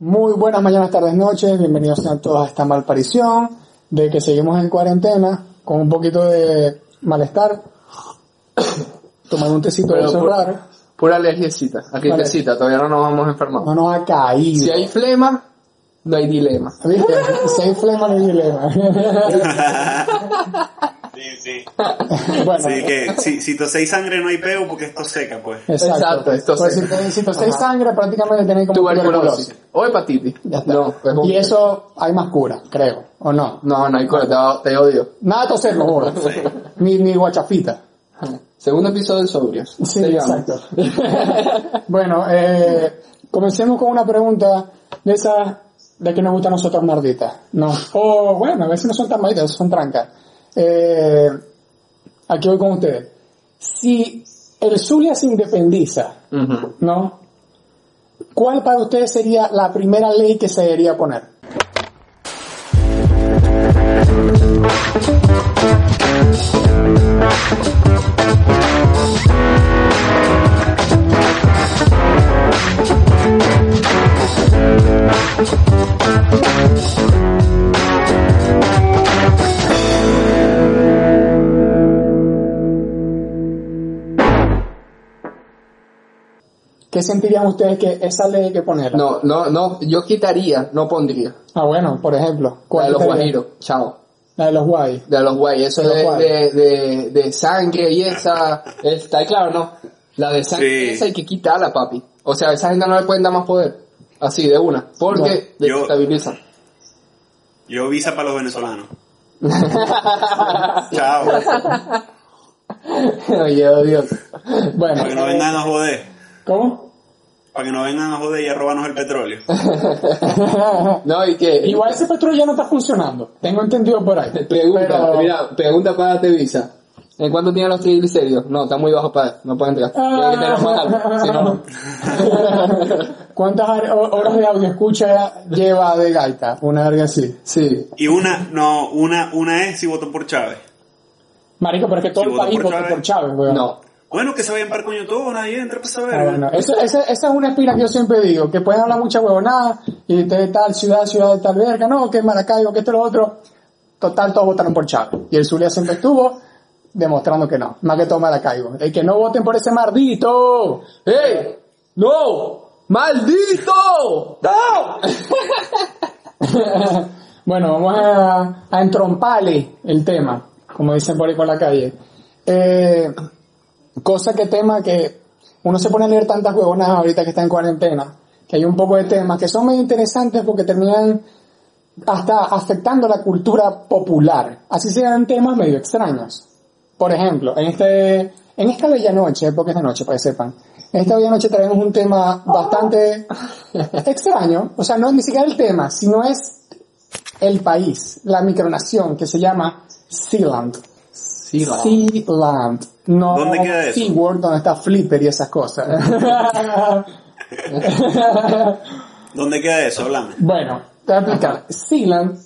Muy buenas mañanas, tardes, noches. Bienvenidos a todos a esta malparición de que seguimos en cuarentena con un poquito de malestar. Tomando un tecito de raro. Pura alergiecita. Aquí Vale. tecita, todavía no nos vamos a enfermar. No nos ha caído. Si hay flema, no hay dilema. ¿Viste? Si hay flema, no hay dilema. Sí, sí. bueno, Sí, que si, si toséis sangre no hay peo porque esto seca, pues. exacto. Exacto, esto Pues sí. si, si toséis sangre, prácticamente tenéis como Tuberculosis. O hepatitis. Ya está. No, pues y eso hay más cura, creo. ¿O no? No, no hay cura, te, te odio. Nada de toser, lo juro. Ni, ni guachafita. Segundo episodio de Sobrios. Sí, exacto. bueno, eh, comencemos con una pregunta de esas de que nos gusta a nosotros marditas. No. O bueno, a veces no son tan marditas, son trancas. Eh, aquí voy con ustedes. Si el Zulia se independiza. ¿no? ¿Cuál para ustedes sería la primera ley que se debería poner? ¿Qué sentirían ustedes que esa ley hay que poner? No, no, no, yo quitaría, no pondría. Ah, bueno, por ejemplo. La ¿cuál de los guajiros, chao. La de los guay. De los guay, eso De los de, guay. de, de, de sangre y esa, está claro, ¿no? La de sangre Sí. esa hay que quitarla, papi. O sea, a esa gente no le pueden dar más poder. Así, de una. Porque desestabilizan. Yo visa para los venezolanos. Chao. Oye, oh, Dios. Bueno, Para que no vengan a joder. ¿Cómo? Para que no vengan a joder y a robarnos el petróleo. No, y que... Igual ese petróleo ya no está funcionando. Tengo entendido por ahí. Pregunta, Pero- mira, pregunta para Tevisa. ¿En cuánto tienen los triglicéridos? No, está muy bajo para no pueden entrar. Tiene que tener más alto, si no, no. ¿Cuántas hor- horas de audio escucha lleva de gaita? Una verga así. Sí. Y una, no, una, una es si voto por Chávez. Marico, pero es que todo el votó país por votó por Chávez, weón. No. Bueno, que se vayan para coño todo, nadie entra para saber. Ah, bueno, eso- esa, esa es una espina que yo siempre digo, que pueden hablar mucha huevonada, y de tal ciudad, ciudad de tal verga, no, que Maracaibo, que esto, lo otro. Total, todos votaron por Chávez. Y el Zulia siempre estuvo demostrando que no. Más que todo Maracaibo. El que no voten por ese mardito. ¡Ey! ¡No! ¡Maldito! ¡No! bueno, vamos a, a entromparle el tema, como dicen por ahí por la calle. Eh, cosa que tema que uno se pone a leer tantas huevonas ahorita que está en cuarentena, que hay un poco de temas que son muy interesantes porque terminan hasta afectando la cultura popular. Así sean temas medio extraños. Por ejemplo, en este, en esta bella noche, porque es de noche para que sepan, en esta bella noche traemos un tema bastante extraño, o sea, no es ni siquiera el tema, sino es el país, la micronación que se llama Sealand. Sí, va. Sealand. No ¿Dónde queda eso? SeaWorld, donde está Flipper y esas cosas. ¿Dónde queda eso? Háblame. Bueno, te voy a explicar. Sealand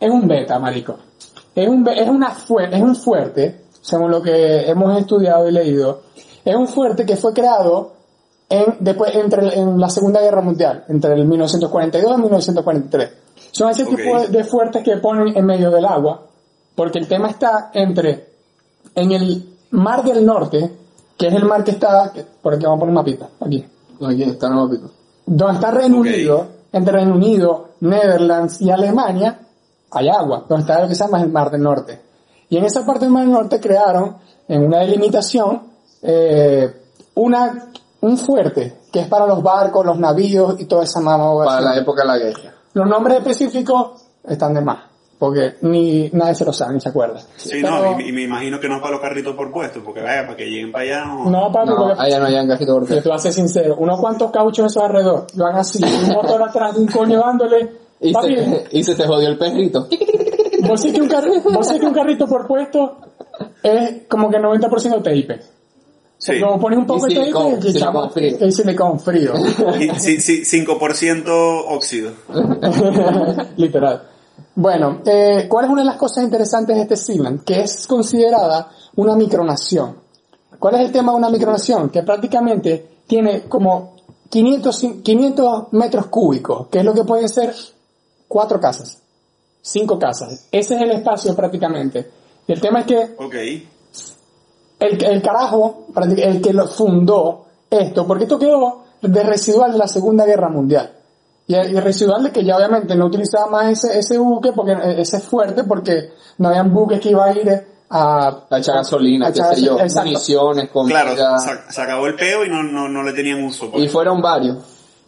es un beta, marico. Es un, es una fuer- es un fuerte, según lo que hemos estudiado y leído, es un fuerte que fue creado en, después, entre, en la Segunda Guerra Mundial, entre el 1942 y 1943. Son ese Ok. tipo de, de fuertes que ponen en medio del agua, porque el tema está entre, en el Mar del Norte, que es el mar que está, por aquí vamos a poner un mapita, aquí, Aquí está, no, pico. donde está Reino. Unido, entre Reino Unido, Netherlands y Alemania, hay agua, donde está lo que se llama el Mar del Norte. Y en esa parte del Mar del Norte crearon, en una delimitación, eh, una, un fuerte, que es para los barcos, los navíos y toda esa mamá. Para la época de la guerra. Los nombres específicos están de más, porque ni nadie se los sabe, ni se acuerda. Sí, Pero- no, y, y me imagino que no es para los carritos por puesto, porque vaya, para que lleguen para allá, no. No, papi, No, porque allá no hay cajito por yo te ser sincero, unos cuantos cauchos esos alrededor, van así, un motor atrás, un coño dándole, Y papi, se, y se te jodió el perrito. Vos sé que un, carri- vos sé que un carrito por puesto es como que 90% TIP. Sí. Como pones un poco de silicón, y silicón frío. y silicón frío. Y, sí, sí, 5% óxido. Literal. Bueno, eh, ¿cuál es una de las cosas interesantes de este Sealand? Que es considerada una micronación. ¿Cuál es el tema de una micronación? Que prácticamente tiene como 500, cin- 500 metros cúbicos, que es lo que pueden ser cuatro casas, cinco casas. Ese es el espacio prácticamente. Y el tema es que el, el carajo, el que lo fundó esto, porque esto quedó de residual de la Segunda Guerra Mundial. Y, y residual de que ya obviamente no utilizaba más ese, ese buque, porque eh, ese fuerte, porque no habían buques que iba a ir a... A echar gasolina, a qué echar sé yo, exacto. municiones, comida. Claro, se, se acabó el peo y no, no, no le tenían uso. pues. Y fueron varios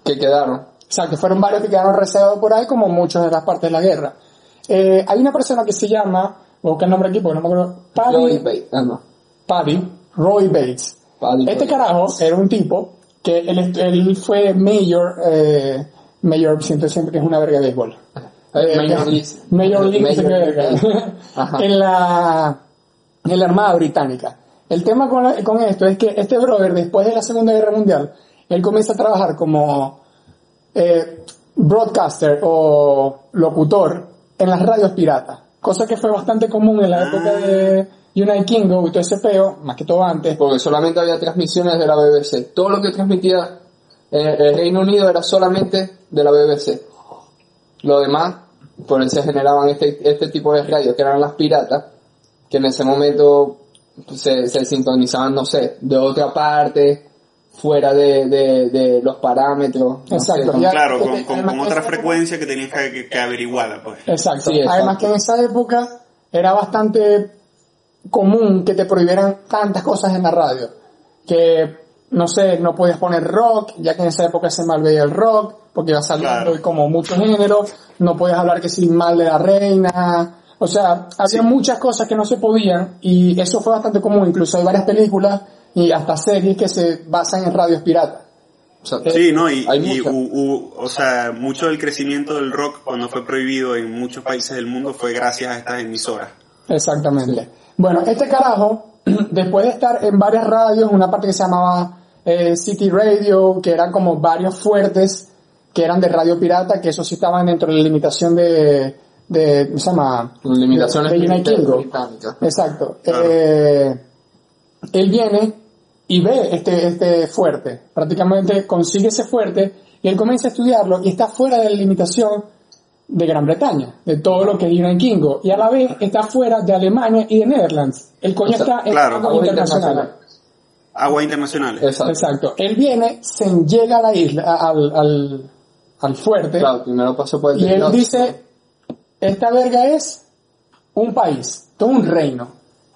que quedaron. Exacto, fueron varios que quedaron reservados por ahí, como muchos de las partes de la guerra. Eh, hay una persona que se llama, voy a buscar el nombre aquí porque no me acuerdo, Paddy, Bates. Ah, no. Paddy Roy Bates. Paddy Este carajo era un tipo que él, est- él fue mayor, eh, mayor, siento siempre que es una verga de béisbol. Major League. Major League, Major. League. En la, en la Armada Británica. El tema con, la- con esto es que este brother, después de la Segunda Guerra Mundial, él comienza a trabajar como eh, broadcaster o locutor en las radios piratas, cosa que fue bastante común en la época de United Kingdom y todo ese peo, más que todo antes. Porque solamente había transmisiones de la BBC. Todo lo que transmitía el Reino Unido era solamente de la BBC. Lo demás, por eso se generaban este, este tipo de radios, que eran las piratas, que en ese momento se, se sintonizaban, no sé, de otra parte, fuera de, de, de los parámetros. no Exacto, sé, ya- Claro, con, Porque con, otra frecuencia que tenías que, que, que averiguarla, pues. Exacto. Sí, exacto. Además que en esa época era bastante común que te prohibieran tantas cosas en la radio. Que, no sé, no podías poner rock, ya que en esa época se mal veía el rock, porque iba saliendo Claro. y como muchos géneros. No podías hablar que sí mal de la reina. O sea, había muchas cosas que no se podían y eso fue bastante común. Incluso hay varias películas y hasta series que se basan en radios piratas. o sea, Sí, ¿no? Y, hay y hu- o sea, mucho del crecimiento del rock cuando fue prohibido en muchos países del mundo fue gracias a estas emisoras. Exactamente. Bueno, este carajo, después de estar en varias radios, una parte que se llamaba eh, City Radio, que eran como varios fuertes, que eran de radio pirata, que eso sí estaban dentro de la limitación de, de ¿cómo se llama? limitaciones de, de United Kingdom. británicas. Exacto. Claro. Eh, él viene y ve este, este fuerte, prácticamente consigue ese fuerte y él comienza a estudiarlo y está fuera de la limitación de Gran Bretaña, de todo lo que es United Kingdom, y a la vez está fuera de Alemania y de Netherlands. El coño O sea, está en claro, aguas aguas internacionales. Agua internacionales. Exacto. Exacto. Él viene, se llega a la isla, a- al, al, al fuerte, Claro, primero pasó por el y él dice, esta verga es un país, todo un reino.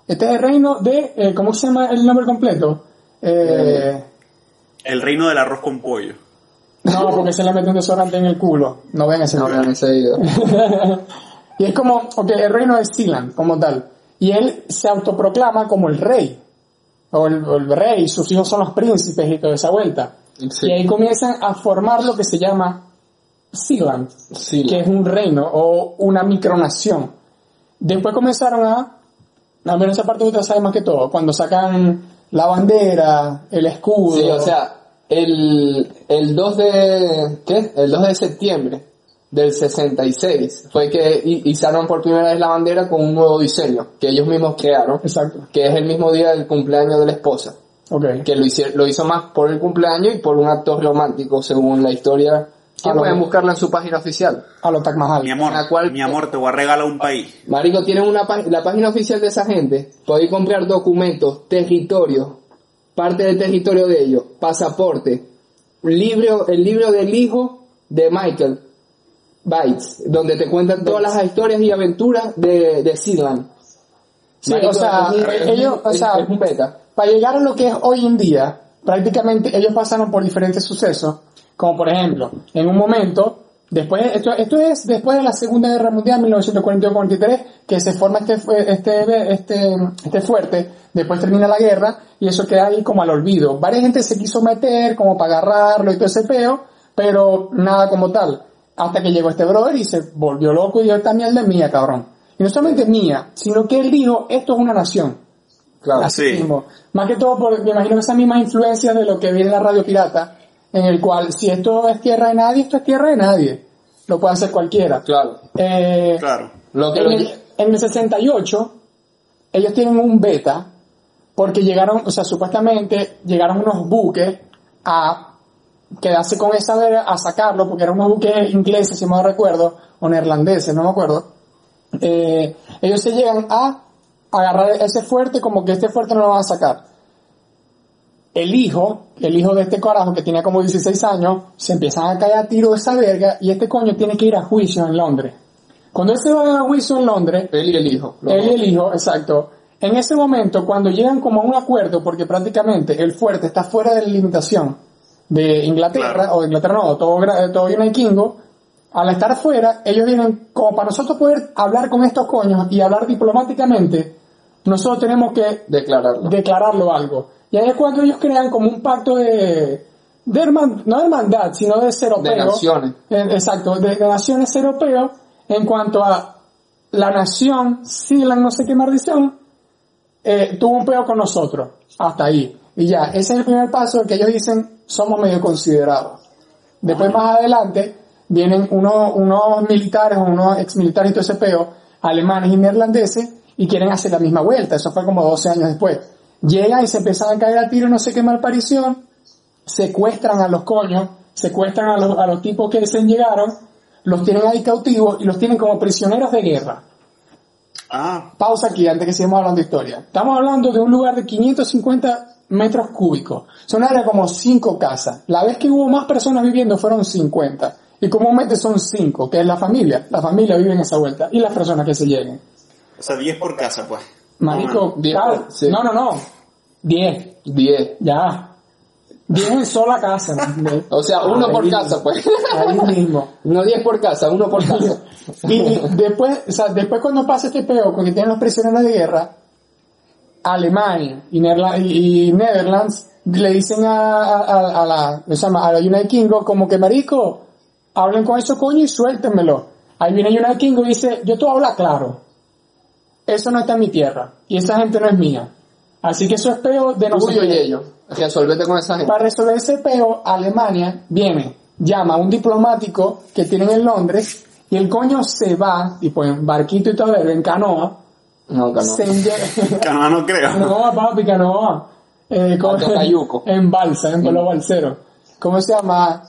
Este es el reino de, eh, ¿cómo se llama el nombre completo? Eh, El reino del arroz con pollo. no, porque se le mete un desodorante en el culo. No ven ese No vean ese video. y es como, ok, el reino de Sealand, como tal. Y él se autoproclama como el rey. O el, o el rey, sus hijos son los príncipes y toda esa vuelta. Sí. Y ahí comienzan a formar lo que se llama Sealand, Sí, que es un reino o una micronación. Después comenzaron a, al menos esa parte usted sabe más que todo, cuando sacan la bandera, el escudo. Sí, o sea, el, el 2 de, ¿qué? El 2 de septiembre del 66 fue que izaron por primera vez la bandera con un nuevo diseño que ellos mismos crearon, Exacto. que es el mismo día del cumpleaños de la esposa, Ok. que lo, hice- lo hizo más por el cumpleaños y por un acto romántico según la historia que Ah, lo pueden buscarla en su página oficial. A los Taj Mahal. Mi amor, La cual- mi amor, te voy a regalar un país. Marico, tienen una la página oficial de esa gente, podéis comprar documentos, territorios, parte del territorio de ellos, pasaporte, libro, el libro del hijo de Michael Bites, donde te cuentan todas las historias y aventuras de, de Sealand. Sí, Marico, o sea, es es ellos, o sea, es un beta. para llegar a lo que es hoy en día, prácticamente ellos pasaron por diferentes sucesos, como por ejemplo, en un momento, después, esto, esto es después de la Segunda Guerra Mundial, 1942-43, que se forma este, este, este, este fuerte, después termina la guerra, y eso queda ahí como al olvido. Varias gente se quiso meter como para agarrarlo y todo ese peo, pero nada como tal. Hasta que llegó este brother y se volvió loco y dijo, esta mierda es mía, cabrón. Y no solamente mía, sino que él dijo, esto es una nación. Claro. Así Sí. mismo. Más que todo, por, me imagino que esas mismas influencias de lo que viene en la radio pirata, en el cual si esto es tierra de nadie, esto es tierra de nadie. Lo puede hacer cualquiera. Claro. Eh, Claro. Lo que en, lo- el, en el 68, ellos tienen un beta, porque llegaron, o sea, supuestamente llegaron unos buques a quedarse con esa verga a sacarlo, porque eran unos buques ingleses, si no recuerdo, o neerlandeses, no me acuerdo. Eh, ellos se llegan a agarrar ese fuerte como que este fuerte no lo van a sacar. El hijo, el hijo de este carajo que tenía como 16 años, se empiezan a caer a tiro de esa verga y este coño tiene que ir a juicio en Londres. Cuando él se va a juicio en Londres, Él y el hijo. él y el hijo, exacto. En ese momento, cuando llegan como a un acuerdo, porque prácticamente el fuerte está fuera de la limitación de Inglaterra, Claro. o de Inglaterra no, todo, gra- todo United Kingdom, al estar fuera, ellos vienen, como para nosotros poder hablar con estos coños y hablar diplomáticamente, nosotros tenemos que Declararlo. declararlo algo. Y ahí es cuando ellos crean como un pacto de, de herman- no de hermandad, sino de ser De naciones. eh, Exacto, de, de naciones europeos en cuanto a la nación, Sealand, no sé qué maldición, eh, tuvo un peo con nosotros. Hasta ahí. Y ya, ese es el primer paso que ellos dicen, somos medio considerados. Después más adelante vienen unos, unos militares o unos exmilitares y todo ese peo, alemanes y neerlandeses, y quieren hacer la misma vuelta. Eso fue como 12 años después. Llegan y se empiezan a caer a tiro, no sé qué malparición, secuestran a los coños, secuestran a los, a los tipos que se llegaron, los tienen ahí cautivos y los tienen como prisioneros de guerra. Ah, Pausa aquí antes que sigamos hablando de historia. Estamos hablando de un lugar de 550 metros cúbicos. Son área como 5 casas. La vez que hubo más personas viviendo fueron 50. Y comúnmente son 5, que es la familia. La familia vive en esa vuelta. Y las personas que se lleguen. o sea, 10 por casa, pues. Marico, diez, claro, sí. no, no, no. 10, 10. ya. 10 en sola casa. O sea, uno por casa, pues. Ahí mismo. No 10 por casa, uno por casa. Y, después, o sea, después cuando pasa este peo con que tienen los prisioneros de guerra, Alemania y, Nerla- y, y Netherlands le dicen a, a, a- la, se llama, a la United Kingdom como que marico, hablen con eso coño y suéltenmelo. Ahí viene United Kingdom y dice, yo te hablar claro. Eso no está en mi tierra. Y esa gente no es mía. Así que eso es peo de nosotros. y ellos. Resolvete con esa gente. Para resolver ese peo, Alemania viene, llama a un diplomático que tienen en Londres y el coño se va, tipo en barquito y todo, en canoa, No, no. se enye- Canoa no creo. canoa, papi, canoa, eh, con- en balsa, en vuelo balsero. ¿Cómo se llama?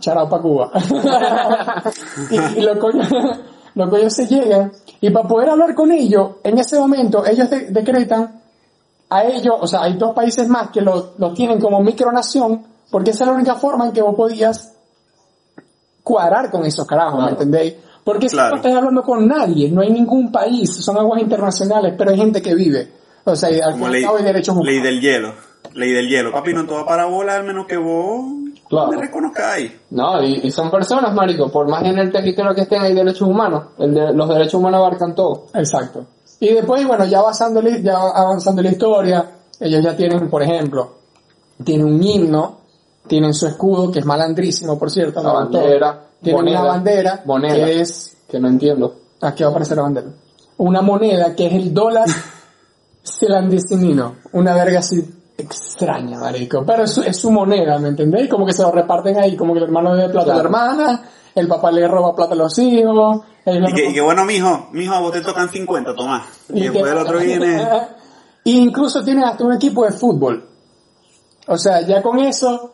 Charao pa' Cuba. y, y los coños, los coños se llegan y para poder hablar con ellos, en ese momento ellos de- decretan a ellos, o sea, hay dos países más que lo, lo tienen como micronación, porque esa es la única forma en que vos podías cuadrar con esos carajos, ¿me entendéis? Porque si Claro. no estás hablando con nadie, no hay ningún país, son aguas internacionales, pero hay gente que vive. O sea, al Como ley, hay derechos ley humanos. del hielo. Ley del hielo. Papi, no te va para bola al menos que vos Claro. me reconozcáis. No, y, y son personas, marico. Por más en el territorio que estén hay derechos humanos. El de- los derechos humanos abarcan todo. Exacto. Y después, bueno, ya avanzando, ya avanzando la historia, ellos ya tienen, por ejemplo, tienen un himno, tienen su escudo, que es malandrísimo, por cierto. La bandera, Tienen moneda, una bandera, moneda. que es, Que no entiendo. aquí va a aparecer la bandera, una moneda que es el dólar selandicinino, una verga así extraña, marico, pero es, su- es su moneda, ¿me entendéis? Como que se lo reparten ahí, como que el hermano le da plata a la Claro. hermana, el papá le roba plata a los hijos, Y que, y que bueno, mijo, mijo, a vos te tocan 50, tomás. Y, Y después que- el otro viene... Incluso tiene hasta un equipo de fútbol. O sea, ya con eso,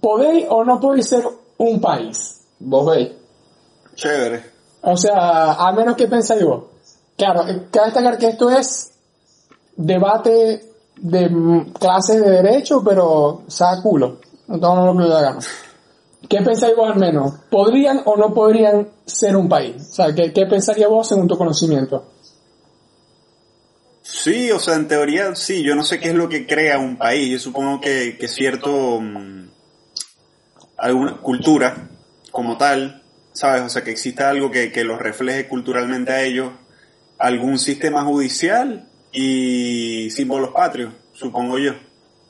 podéis o no podéis ser un país. Vos veis. Chévere. O sea, a menos que pensáis vos. Claro, eh, cabe destacar que esto es debate de mm, clases de derecho, pero saca culo. No tengo lo que le. ¿Qué pensáis vos al menos? ¿Podrían o no podrían ser un país? O sea, ¿qué, qué pensaría vos según tu conocimiento? Sí, o sea, en teoría sí, yo no sé qué es lo que crea un país, yo supongo que, que cierto, mm, alguna cultura como tal, ¿sabes? O sea, que exista algo que, que los refleje culturalmente a ellos, algún sistema judicial y símbolos patrios, supongo yo.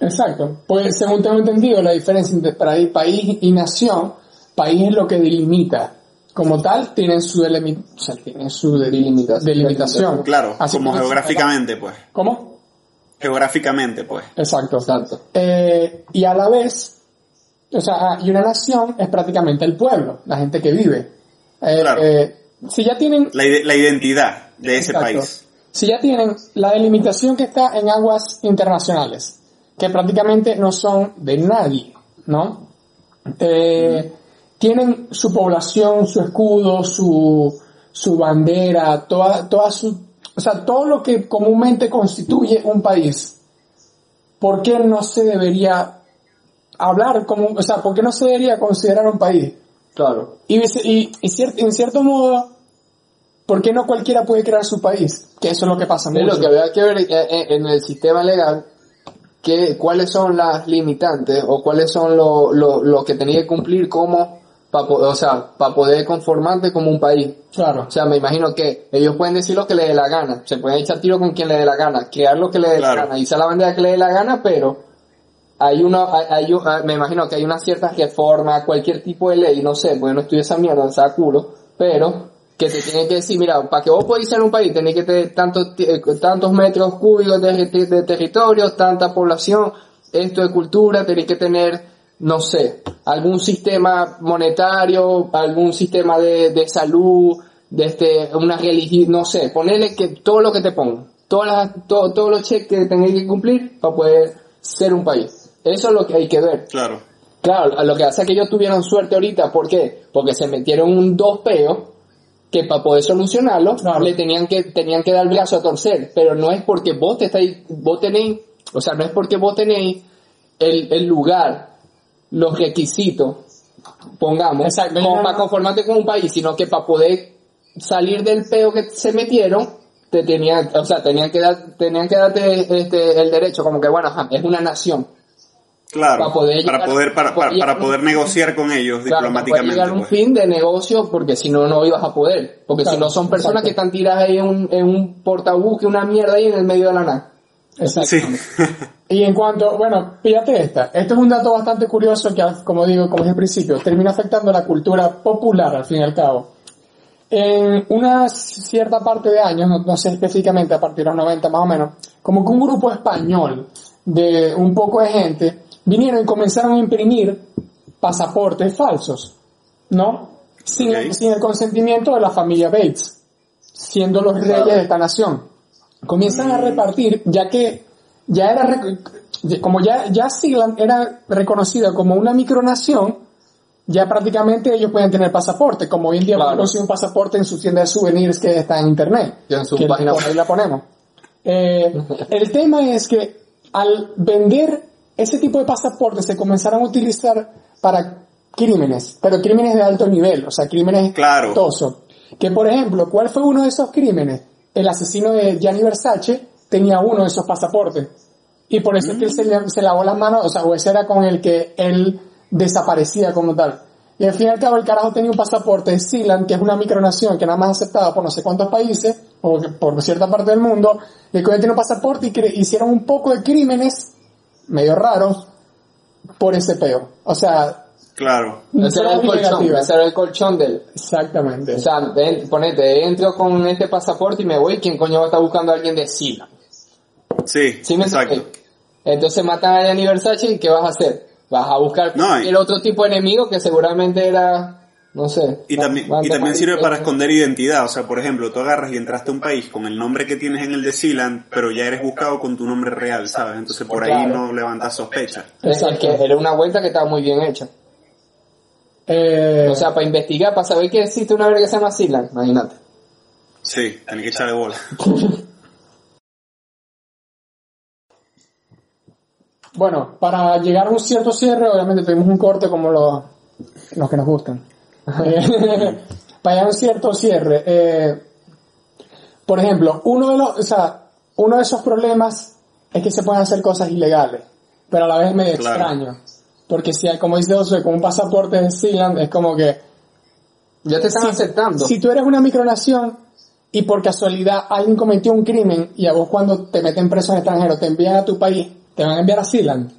Exacto. Pues según tengo entendido, la diferencia entre país y nación, país es lo que delimita. Como tal, tienen su, o sea, tienen su delimita- delimitación. Claro, Así como geográficamente, pues. ¿Cómo? Geográficamente, pues. Exacto. Exacto. Eh, y a la vez, o sea, ah, y una nación es prácticamente el pueblo, la gente que vive. Eh, Claro. eh, si ya tienen La, ide- la identidad de ese país. Si ya tienen la delimitación que está en aguas internacionales, que prácticamente no son de nadie, ¿no? eh, tienen su población, su escudo, su, su bandera, toda, toda su, o sea, todo lo que comúnmente constituye un país. ¿Por qué no se debería hablar como, o sea, por qué no se debería considerar un país? Claro. Y, y, y cier- en cierto modo, ¿por qué no cualquiera puede crear su país? Que eso es lo que pasa Es mucho. lo que había que ver en el sistema legal, que, cuáles son las limitantes o cuáles son lo, lo, lo que tenía que cumplir como, pa, po- o sea, para poder conformarte como un país. Claro. O sea, me imagino que ellos pueden decir lo que les dé la gana, se pueden echar tiro con quien le dé la gana, crear lo que le dé Claro. la gana, y la bandera que le dé la gana, pero hay una, hay, hay un- ah, me imagino que hay una cierta reforma, cualquier tipo de ley, no sé, porque no estudio esa mierda, o sea, culo, pero que te tienen que decir, mira, para que vos podáis ser un país, tenéis que tener tantos, eh, tantos metros cúbicos de, de- de territorio, tanta población, esto de cultura, tenéis que tener, no sé, algún sistema monetario, algún sistema de, de salud, de este, una religión, no sé, ponerle que todo lo que te pongan, todas las, todo- todos los cheques que tengáis que cumplir para poder ser un país. Eso es lo que hay que ver. Claro. Claro, lo que hace es que ellos tuvieron suerte ahorita, ¿por qué? Porque se metieron un dos peos que para poder solucionarlo Claro. le tenían que tenían que dar el brazo a torcer, pero no es porque vos te estáis vos tenéis, o sea, no es porque vos tenéis el, el lugar, los requisitos, pongamos, Exacto, como no, para conformarte con un país, sino que para poder salir del peo que se metieron, te tenían, o sea, tenían que dar, tenían que darte este el derecho, como que bueno, es una nación. Claro. Para poder para poder, para, para, para poder negociar con ellos Claro, para poder diplomáticamente. llegar a un pues. fin de negocio, porque si no, no ibas a poder. Porque Claro, si no, son personas exacto. que están tiradas ahí en un, en un portabuque, una mierda ahí en el medio de la nada. Exacto. Sí. Y en cuanto, bueno, pídate esta. Esto es un dato bastante curioso que, como digo, como dije al principio, termina afectando la cultura popular al fin y al cabo. En una cierta parte de años, no, no sé específicamente, a partir de los 90 más o menos, como que un grupo español de un poco de gente vinieron y comenzaron a imprimir pasaportes falsos, ¿no? Sin, el consentimiento de la familia Bates, siendo los reyes de esta nación comienzan a repartir, ya que ya era, como ya, ya Sealand era reconocida como una micronación, ya prácticamente ellos pueden tener pasaporte, como hoy en día Claro. un pasaporte en su tienda de souvenirs que está en internet. Y en su que página por ahí la ponemos. Eh, el tema es que al vender ese tipo de pasaportes se comenzaron a utilizar para crímenes, pero crímenes de alto nivel, o sea, crímenes Claro. Que por ejemplo, ¿cuál fue uno de esos crímenes? El asesino de Gianni Versace tenía uno de esos pasaportes. Y por eso es que él se, se lavó las manos, o sea, o ese era con el que él desaparecía como tal. Y al fin y al cabo el carajo tenía un pasaporte de Sealand, que es una micronación que nada más aceptada por no sé cuántos países, o por cierta parte del mundo, y el coño tiene un pasaporte y hicieron un poco de crímenes medio raros por ese peo. O sea, Claro. Ese era el colchón, ese era el colchón del, Exactamente. o sea, ven, ponete, entro con este pasaporte y me voy, ¿quién coño va a estar buscando a alguien de Sila? Sí, ¿Sí me exacto. Entonces matan a Gianni Versace y ¿qué vas a hacer? Vas a buscar No, el otro tipo de enemigo que seguramente era, no sé. Y también, y también sirve para esconder identidad. O sea, por ejemplo, tú agarras y entraste a un país con el nombre que tienes en el de Sealand, pero ya eres buscado con tu nombre real, ¿sabes? Entonces por ahí no levantas sospecha. Es Exacto. que era una vuelta que estaba muy bien hecha. Eh, O sea, para investigar, para saber que existe una verga que se llama Sealand, imagínate. Sí, tenés que echarle bola. Bueno, para llegar a un cierto cierre, obviamente tuvimos un corte como los, los que nos gustan. Para un cierto cierre, eh, por ejemplo, uno de los, o sea, uno de esos problemas es que se pueden hacer cosas ilegales, pero a la vez medio Claro. extraño. Porque si hay, como dice Josué, con un pasaporte de Sealand, es como que Ya te están aceptando. si tú eres una micronación y por casualidad alguien cometió un crimen y a vos cuando te meten preso en extranjero te envían a tu país, te van a enviar a Sealand.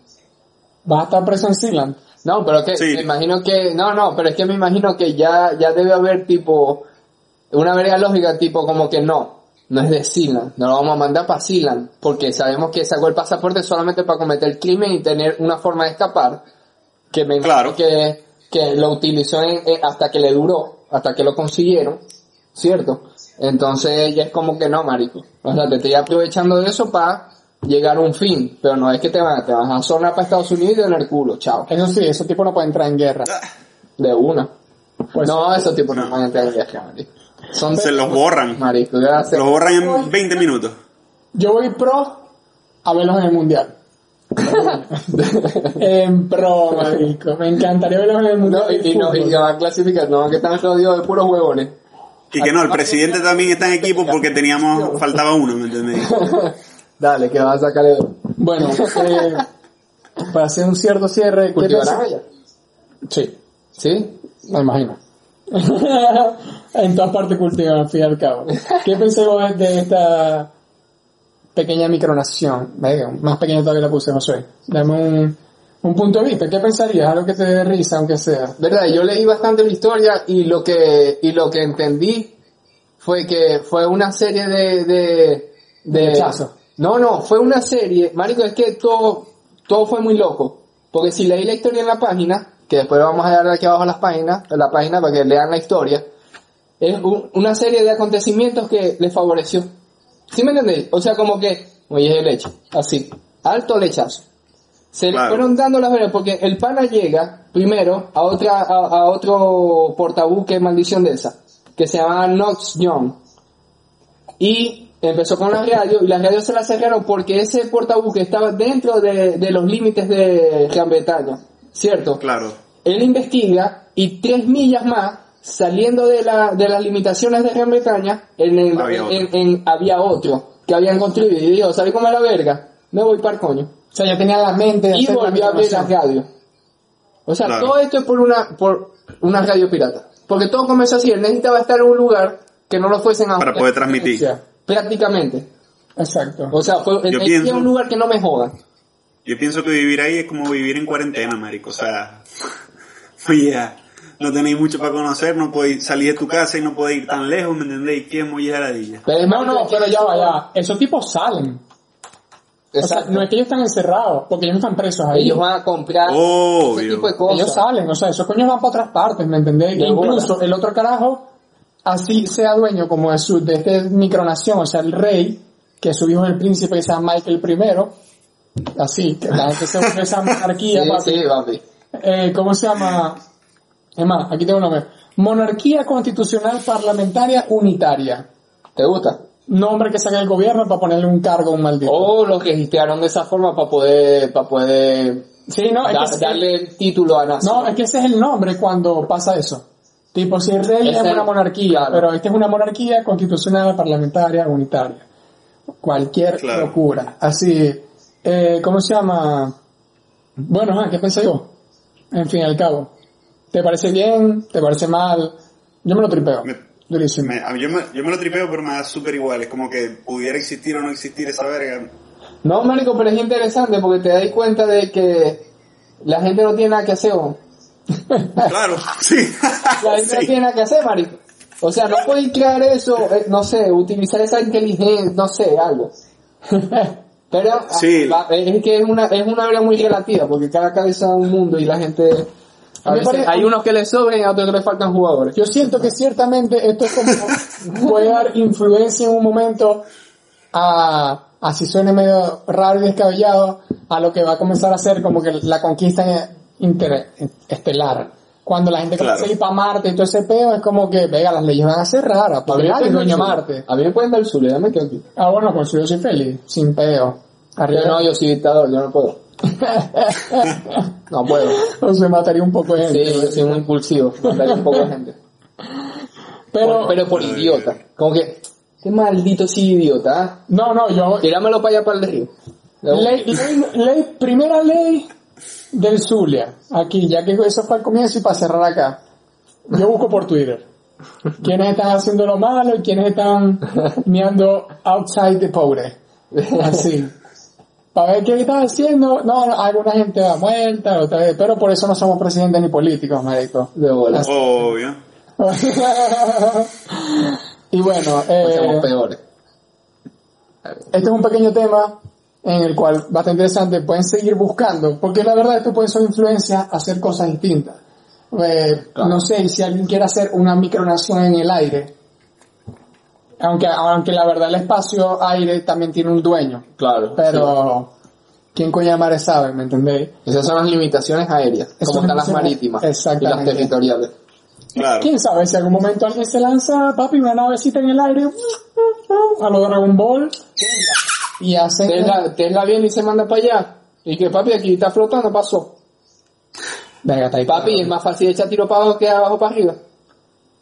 Vas a estar preso en Sealand. No, pero que Sí. me imagino que, no, no, pero es que me imagino que ya, ya debe haber tipo, una verga lógica tipo como que no, no es de Sealand, no lo vamos a mandar para Sealand, porque sabemos que sacó el pasaporte solamente para cometer el crimen y tener una forma de escapar, que me imagino Claro. que, que lo utilizó en- en- hasta que le duró, hasta que lo consiguieron, ¿cierto? Entonces ya es como que no, marico. O sea, te estoy aprovechando de eso para llegar a un fin, pero no es que te van, te vas a zonar para Estados Unidos y tener culo, chao, Eso sí, esos tipos no pueden entrar en guerra. de una. Pues, no, esos tipos no van a entrar en guerra, marico. Son Se los borran. marico, gracias. Los borran en 20 minutos. Yo voy pro a verlos en el mundial. en pro, marico. Me encantaría verlos en el mundial. No, y, y no, y que van a clasificar, no, que están rodeados de puros huevones. Y que no, el presidente también está en equipo porque teníamos, faltaba uno, ¿me entendés? Dale, que vas a sacarle Bueno, eh, para hacer un cierto cierre, ¿qué cultivarás pensás? allá. Sí, ¿Sí? me imagino. en todas partes cultivan, al fin y al cabo. ¿Qué pensé vos de esta pequeña micronación? Más pequeña todavía la puse, Josué. Dame un, un punto de vista. ¿Qué pensarías? Algo que te dé risa, aunque sea. Verdad, yo leí bastante la historia y lo que, y lo que entendí fue que fue una serie de, de, de, Rechazo. No, no, fue una serie, marico, es que todo, todo fue muy loco. Porque si leí la historia en la página, que después vamos a dar aquí abajo las páginas, la página para que lean la historia, es un- una serie de acontecimientos que les favoreció. ¿Sí me entendéis? O sea, como que, oye, el leche, así, alto lechazo. Se le fueron dando las veras porque el pana llega primero a otra, a, a otro portabuque maldición de esa, que se llama Knox Young. Y empezó con la radio y las radios se la cerraron porque ese portabuque estaba dentro de, de los límites de Gran Bretaña, ¿cierto? Claro. Él investiga y tres millas más, saliendo de, la, de las limitaciones de Gran Bretaña, en el- Había otro. en- en- había otro que habían construido y dijo, ¿sabes cómo es la verga? Me voy para el coño. O sea, ya tenía la mente de Y hacer la volvió a abrir las radios. O sea, Claro. todo esto es por una, por una radio pirata. Porque todo comenzó así, él necesitaba estar en un lugar que no lo fuesen a Para poder transmitir. Prácticamente. Exacto. O sea, fue, él pienso- quería un lugar que no me jodan. Yo pienso que vivir ahí es como vivir en cuarentena, marico. O sea, no tenéis mucho para conocer, no podéis salir de tu casa y no podéis ir tan lejos, ¿me entendéis? ¿Qué es molleradilla? Pero es No, pero ya va, ya. Esos tipos salen. O sea, no es que ellos están encerrados, porque ellos no están presos ahí. Ellos van a comprar Obvio. ese tipo de cosas. Ellos salen, o sea, esos coños van para otras partes, ¿me entendés? De Incluso el otro carajo, así sea dueño como de su, de este micronación, o sea, el rey, que su hijo es el príncipe que se llama Michael I, así, que la gente se vuelve esa monarquía, Sí, papi. sí, papi. Eh, ¿Cómo se llama? Es más, aquí tengo un nombre. Monarquía Constitucional Parlamentaria Unitaria. ¿Te gusta? Nombre que saca el gobierno para ponerle un cargo a un maldito. O lo registraron de esa forma para poder, para poder sí, no, es da- que, darle el título a nación. no, es que ese es el nombre cuando pasa eso. Tipo, si el rey Es es, el- una monarquía, claro. pero esta es una monarquía constitucional parlamentaria unitaria. Cualquier Claro. locura. Así, eh, ¿cómo se llama? Bueno, ah, ¿qué pensé yo? En fin, al cabo. ¿Te parece bien? ¿Te parece mal? Yo me lo tripeo. Me- Durísimo. Me- yo, me, yo me lo tripeo, pero me da súper igual. Es como que pudiera existir o no existir esa verga. No, marico, pero es interesante porque te das cuenta de que la gente no tiene nada que hacer, ¿o? Claro, sí. La gente no Sí. tiene nada que hacer, marico. O sea, no podéis crear eso, eh, no sé, utilizar esa inteligencia, no sé, algo. Pero Sí. ah, va- es que es una es una área muy relativa porque cada cabeza es un mundo y la gente a A mí veces- parece- hay unos que les sobran y a otros que les faltan jugadores. Yo siento que ciertamente esto es como puede dar influencia en un momento a, así suene medio raro y descabellado, a lo que va a comenzar a ser como que la conquista interestelar. Cuando la gente Claro. comienza a ir para Marte y todo ese peo, es como que, venga, las leyes van a ser raras, es dueño de Marte. A mí me pueden dar el sur, ya me quedo aquí. Ah, bueno, pues yo soy feliz, sin peo. Arriba Yo no, yo soy dictador, yo no puedo. No puedo. o se mataría un poco de Sí, gente. yo soy muy impulsivo, mataría un poco de gente. pero, Por- pero por idiota. Como que, qué maldito sí idiota, ¿ah? no, no, yo, Tirámelo para allá para el río. Ley, ley, ley- primera ley del Zulia, aquí, ya que eso fue al comienzo y para cerrar acá. Yo busco por Twitter. ¿Quiénes están haciendo lo malo y quiénes están meando outside the pobre? Así. Para ver qué están haciendo. No, no, alguna gente va muerta, otra vez, pero por eso no somos presidentes ni políticos, marico. De bola. Obvio. y bueno, Pues somos eh, peores. Este es un pequeño tema en el cual bastante interesante pueden seguir buscando, porque la verdad esto puede ser influencia a hacer cosas distintas. Eh, Claro. No sé, si alguien quiere hacer una micronación en el aire, Aunque, aunque la verdad el espacio aire también tiene un dueño. Claro. Pero, ¿quién coño mares sabe? ¿Me entendéis? sí. Esas son las limitaciones aéreas, Esas como están las marítimas y las territoriales. Claro. ¿Quién sabe si algún momento alguien se lanza, papi, una navecita en el aire, a lo Dragon Ball, y hace... Tesla, Tesla viene y se manda para allá. Y que papi aquí está flotando, pasó. Venga, está ahí. Papi, es más fácil echar tiro para abajo que abajo para arriba.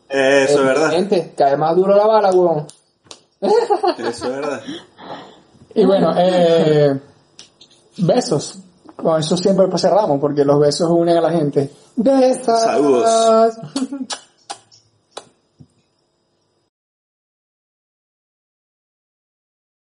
Eso es verdad. Gente, cae más duro la bala, huevón. Eso es verdad. Y bueno, eh, besos. Con eso siempre pues cerramos, porque los besos unen a la gente. Besos. Saludos.